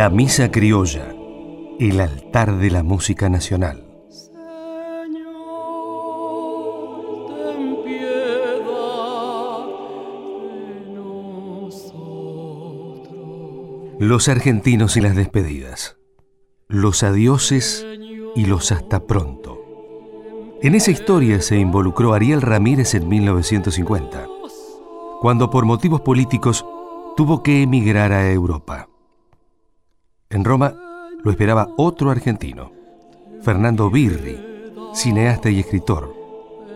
La Misa Criolla, el altar de la música nacional. Los argentinos y las despedidas, los adioses y los hasta pronto. En esa historia se involucró Ariel Ramírez en 1950, cuando por motivos políticos tuvo que emigrar a Europa. En Roma lo esperaba otro argentino, Fernando Birri, cineasta y escritor,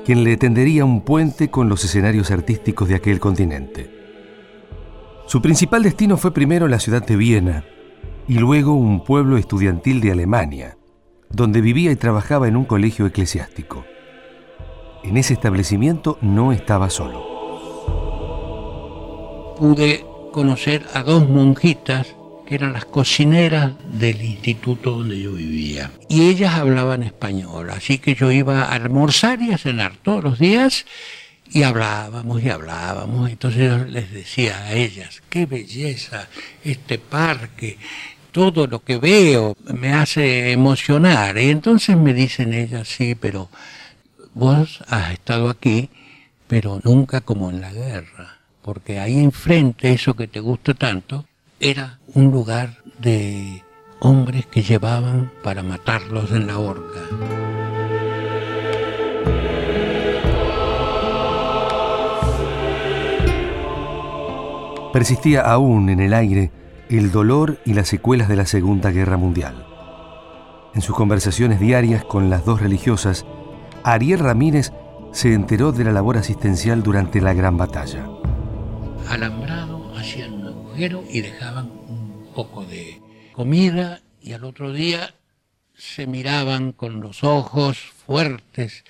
quien le tendería un puente con los escenarios artísticos de aquel continente. Su principal destino fue primero la ciudad de Viena y luego un pueblo estudiantil de Alemania, donde vivía y trabajaba en un colegio eclesiástico. En ese establecimiento no estaba solo. Pude conocer a dos monjitas que eran las cocineras del instituto donde yo vivía. Y ellas hablaban español, así que yo iba a almorzar y a cenar todos los días y hablábamos y hablábamos. Entonces yo les decía a ellas, qué belleza este parque, todo lo que veo me hace emocionar. Y entonces me dicen ellas, sí, pero vos has estado aquí, pero nunca como en la guerra, porque ahí enfrente, eso que te gusta tanto, era un lugar de hombres que llevaban para matarlos en la horca. Persistía aún en el aire el dolor y las secuelas de la Segunda Guerra Mundial. En sus conversaciones diarias con las dos religiosas, Ariel Ramírez se enteró de la labor asistencial durante la Gran Batalla. Alambrado y dejaban un poco de comida y al otro día se miraban con los ojos fuertes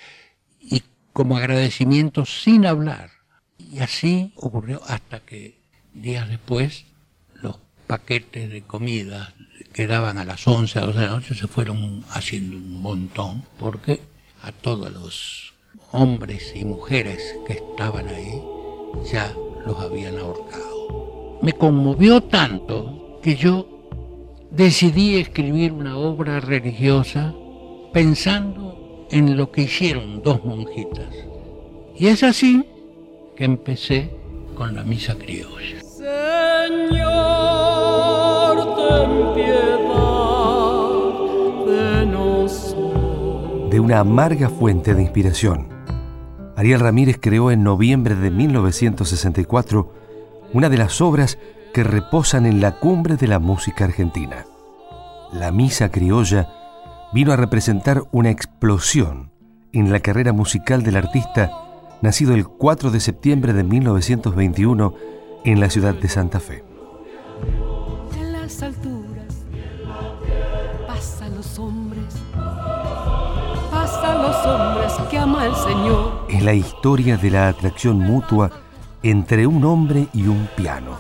y como agradecimiento sin hablar. Y así ocurrió hasta que días después paquetes de comida que daban a las 11, a 12 de la noche, se fueron haciendo un montón, porque a todos los hombres y mujeres que estaban ahí ya los habían ahorcado. Me conmovió tanto que yo decidí escribir una obra religiosa pensando en lo que hicieron dos monjitas. Y es así que empecé con la misa criolla. de una amarga fuente de inspiración. Ariel Ramírez creó en noviembre de 1964 una de las obras que reposan en la cumbre de la música argentina. La Misa Criolla vino a representar una explosión en la carrera musical del artista nacido el 4 de septiembre de 1921 en la ciudad de Santa Fe. que ama el Señor. Es la historia de la atracción mutua entre un hombre y un piano.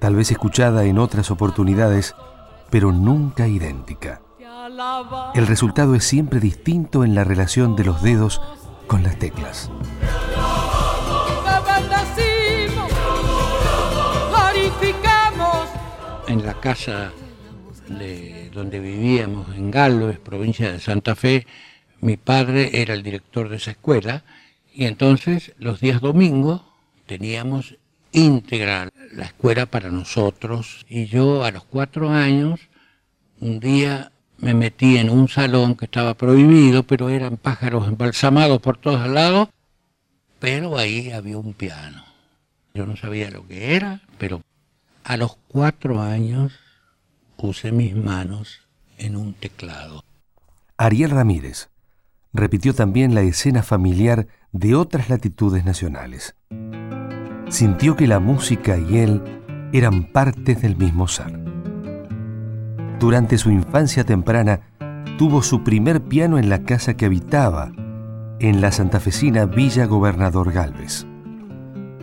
Tal vez escuchada en otras oportunidades, pero nunca idéntica. El resultado es siempre distinto en la relación de los dedos con las teclas. En la casa de donde vivíamos en Galvez, provincia de Santa Fe, mi padre era el director de esa escuela y entonces los días domingos teníamos íntegra la escuela para nosotros y yo a los cuatro años un día me metí en un salón que estaba prohibido, pero eran pájaros embalsamados por todos lados, pero ahí había un piano. Yo no sabía lo que era, pero a los cuatro años puse mis manos en un teclado. Ariel Ramírez repitió también la escena familiar de otras latitudes nacionales. Sintió que la música y él eran partes del mismo ser. Durante su infancia temprana, tuvo su primer piano en la casa que habitaba, en la santafesina Villa Gobernador Galvez.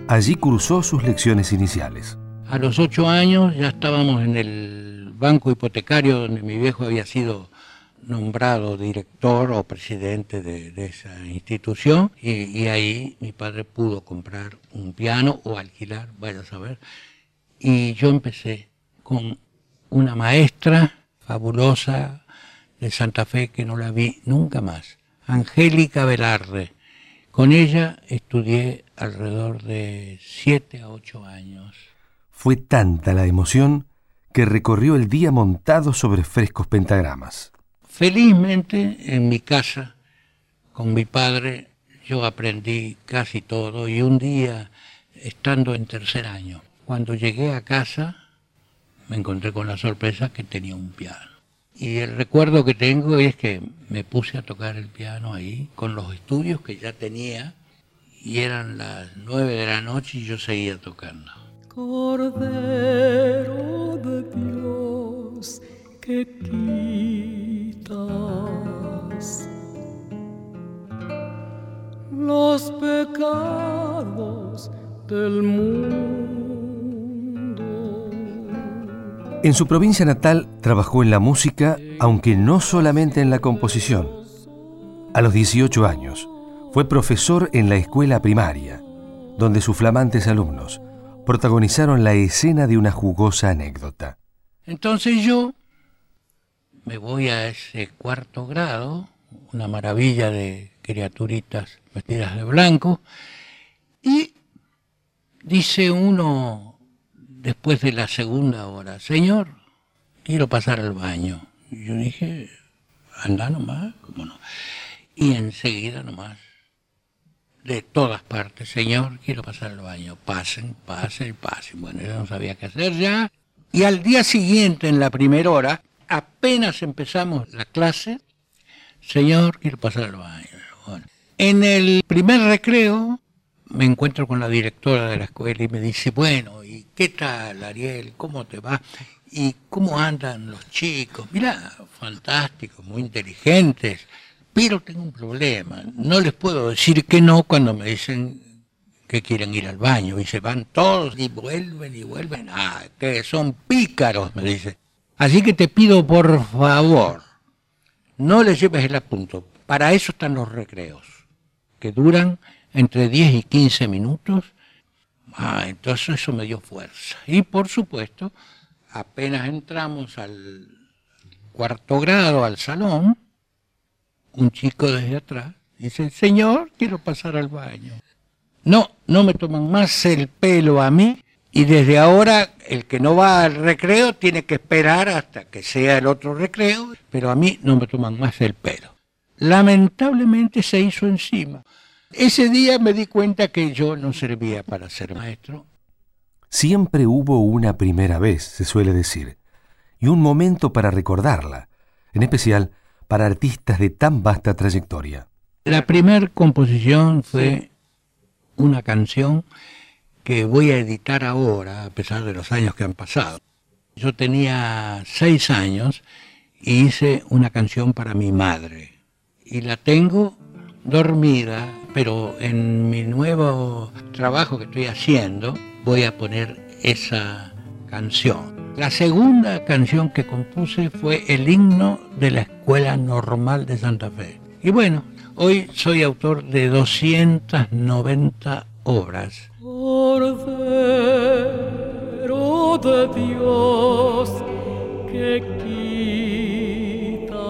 Allí cursó sus lecciones iniciales. A los ocho años ya estábamos en el banco hipotecario donde mi viejo había sido nombrado director o presidente de, esa institución y, ahí mi padre pudo comprar un piano o alquilar, vaya a saber. Y yo empecé con una maestra fabulosa de Santa Fe que no la vi nunca más, Angélica Velarde. Con ella estudié alrededor de siete a ocho años. Fue tanta la emoción que recorrió el día montado sobre frescos pentagramas. Felizmente en mi casa, con mi padre, yo aprendí casi todo y un día, estando en tercer año, cuando llegué a casa, me encontré con la sorpresa que tenía un piano. Y el recuerdo que tengo es que me puse a tocar el piano ahí, con los estudios que ya tenía, y eran las nueve de la noche y yo seguía tocando. Cordero de Dios, que los pecados del mundo. En su provincia natal trabajó en la música, aunque no solamente en la composición. A los 18 años, fue profesor en la escuela primaria, donde sus flamantes alumnos protagonizaron la escena de una jugosa anécdota. Entonces yo me voy a ese cuarto grado, una maravilla de criaturitas vestidas de blanco, y dice uno después de la segunda hora, Señor, quiero pasar al baño. Yo dije, anda nomás, ¿cómo no? Y enseguida nomás, de todas partes, Señor, quiero pasar al baño. Pasen, pasen, pasen. Bueno, yo no sabía qué hacer ya. Y al día siguiente, en la primera hora, apenas empezamos la clase, Señor, quiero pasar al baño. En el primer recreo me encuentro con la directora de la escuela y me dice, bueno, ¿y qué tal, Ariel? ¿Cómo te va? ¿Y cómo andan los chicos? Mira, fantásticos, muy inteligentes, pero tengo un problema. No les puedo decir que no cuando me dicen que quieren ir al baño y se van todos y vuelven y vuelven. Ah, que son pícaros, me dice. Así que te pido por favor, no les lleves el apunto. Para eso están los recreos, que duran entre 10 y 15 minutos. Ah, entonces eso me dio fuerza. Y por supuesto, apenas entramos al cuarto grado, al salón, un chico desde atrás dice, señor, quiero pasar al baño. No, no me toman más el pelo a mí y desde ahora el que no va al recreo tiene que esperar hasta que sea el otro recreo, pero a mí no me toman más el pelo. Lamentablemente se hizo encima. Ese día me di cuenta que yo no servía para ser maestro. Siempre hubo una primera vez, se suele decir, y un momento para recordarla, en especial para artistas de tan vasta trayectoria. La primera composición fue una canción que voy a editar ahora, a pesar de los años que han pasado. Yo tenía seis años y hice una canción para mi madre. Y la tengo dormida, pero en mi nuevo trabajo que estoy haciendo voy a poner esa canción. La segunda canción que compuse fue el himno de la Escuela Normal de Santa Fe. Y bueno, hoy soy autor de 290 obras. De Dios, que quitas.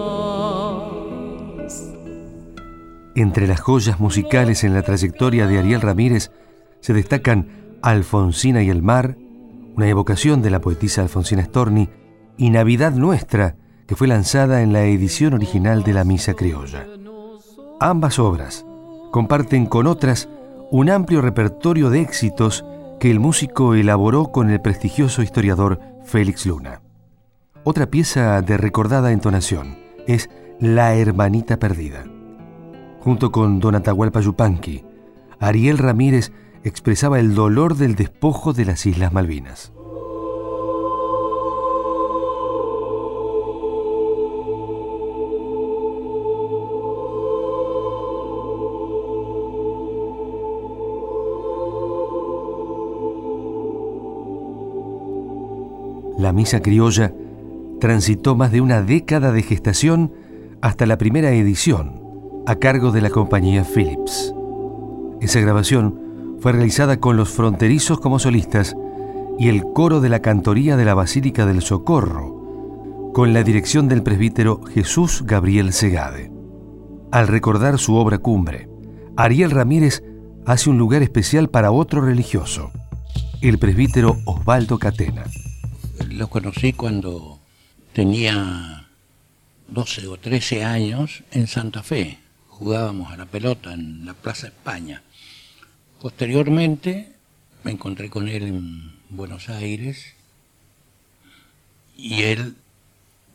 Entre las joyas musicales en la trayectoria de Ariel Ramírez se destacan Alfonsina y el mar, una evocación de la poetisa Alfonsina Storni, y Navidad Nuestra, que fue lanzada en la edición original de la Misa Criolla. Ambas obras comparten con otras un amplio repertorio de éxitos que el músico elaboró con el prestigioso historiador Félix Luna. Otra pieza de recordada entonación es La Hermanita Perdida. Junto con Don Atahualpa Yupanqui, Ariel Ramírez expresaba el dolor del despojo de las Islas Malvinas. La misa criolla transitó más de una década de gestación hasta la primera edición, a cargo de la compañía Philips. Esa grabación fue realizada con los fronterizos como solistas y el coro de la cantoría de la Basílica del Socorro, con la dirección del presbítero Jesús Gabriel Segade. Al recordar su obra cumbre, Ariel Ramírez hace un lugar especial para otro religioso, el presbítero Osvaldo Catena. Lo conocí cuando tenía 12 o 13 años en Santa Fe. Jugábamos a la pelota en la Plaza España. Posteriormente me encontré con él en Buenos Aires y él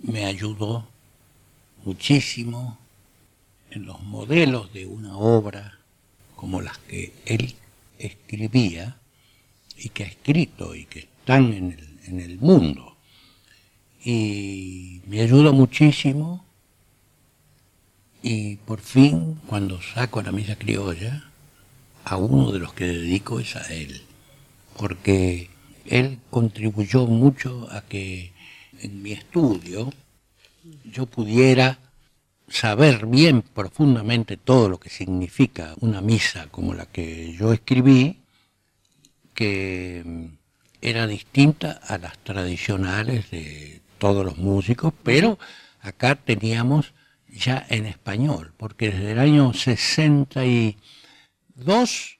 me ayudó muchísimo en los modelos de una obra como las que él escribía y que ha escrito y que están en el, en el mundo. Y me ayudó muchísimo y por fin cuando saco la misa criolla, a uno de los que dedico es a él, porque él contribuyó mucho a que en mi estudio yo pudiera saber bien profundamente todo lo que significa una misa como la que yo escribí, que era distinta a las tradicionales de todos los músicos, pero acá teníamos ya en español, porque desde el año 62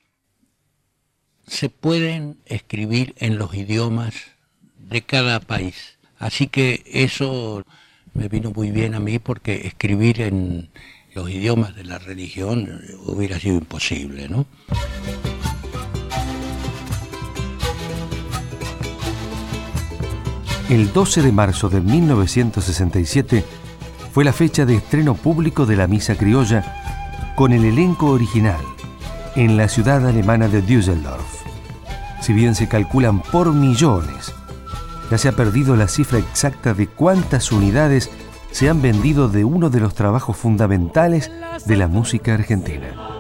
se pueden escribir en los idiomas de cada país. Así que eso me vino muy bien a mí porque escribir en los idiomas de la religión hubiera sido imposible, ¿no? El 12 de marzo de 1967 fue la fecha de estreno público de la Misa Criolla con el elenco original en la ciudad alemana de Düsseldorf. Si bien se calculan por millones ya se ha perdido la cifra exacta de cuántas unidades se han vendido de uno de los trabajos fundamentales de la música argentina.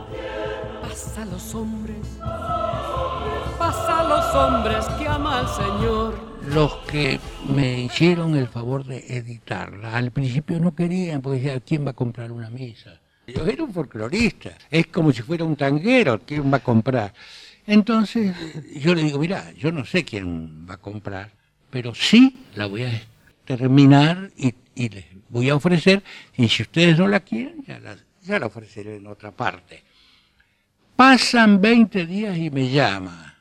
Hombres que ama al Señor. Los que me hicieron el favor de editarla, al principio no querían, porque decían, ¿quién va a comprar una misa? Yo era un folclorista, es como si fuera un tanguero, ¿quién va a comprar? Entonces yo le digo, mira, yo no sé quién va a comprar, pero sí la voy a terminar y, les voy a ofrecer, y si ustedes no la quieren, ya la, ya la ofreceré en otra parte. Pasan 20 días y me llama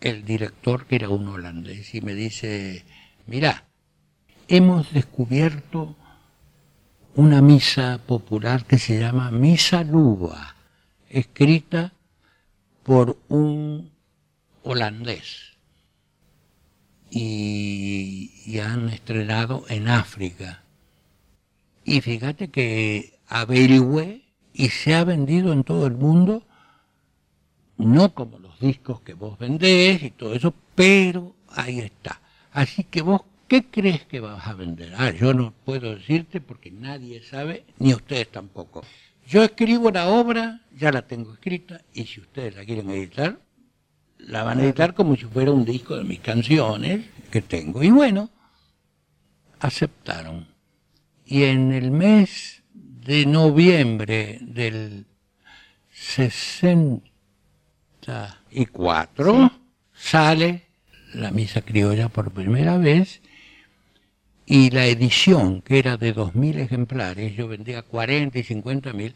el director, que era un holandés, y me dice, mira, hemos descubierto una misa popular que se llama Misa Luba, escrita por un holandés y, han estrenado en África. Y fíjate que averigüé y se ha vendido en todo el mundo, no como los discos que vos vendés y todo eso, pero ahí está. Así que vos, ¿qué crees que vas a vender? Ah, yo no puedo decirte porque nadie sabe, ni ustedes tampoco. Yo escribo la obra, ya la tengo escrita, y si ustedes la quieren editar, la van a editar como si fuera un disco de mis canciones que tengo. Y bueno, aceptaron. Y en el mes de noviembre del 64 sale la misa criolla por primera vez y la edición, que era de 2.000 ejemplares, yo vendía 40 y 50 mil,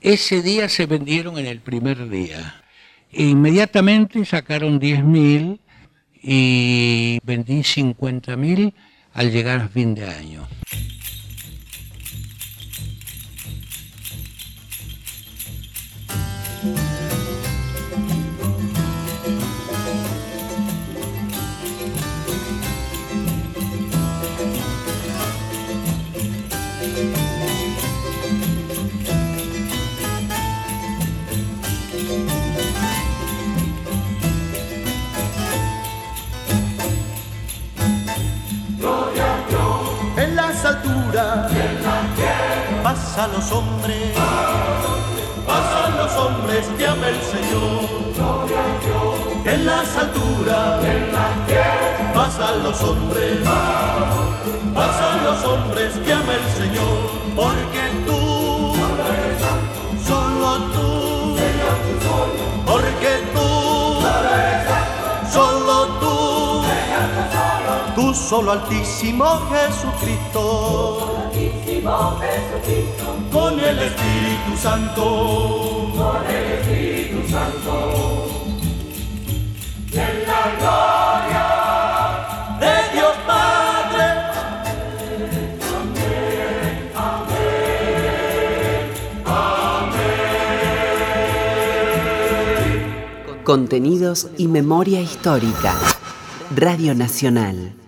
ese día se vendieron en el primer día. E inmediatamente sacaron 10.000 y vendí 50.000 al llegar a fin de año. Pasan los hombres, pasan los hombres que ama el Señor. En las alturas, pasan los hombres, pasan los hombres que ama el Señor, porque solo Altísimo Jesucristo. Altísimo Jesucristo. Con el Espíritu Santo. Con el Espíritu Santo. En la gloria de Dios Padre. Amén, amén, amén. Contenidos y memoria histórica. Radio Nacional.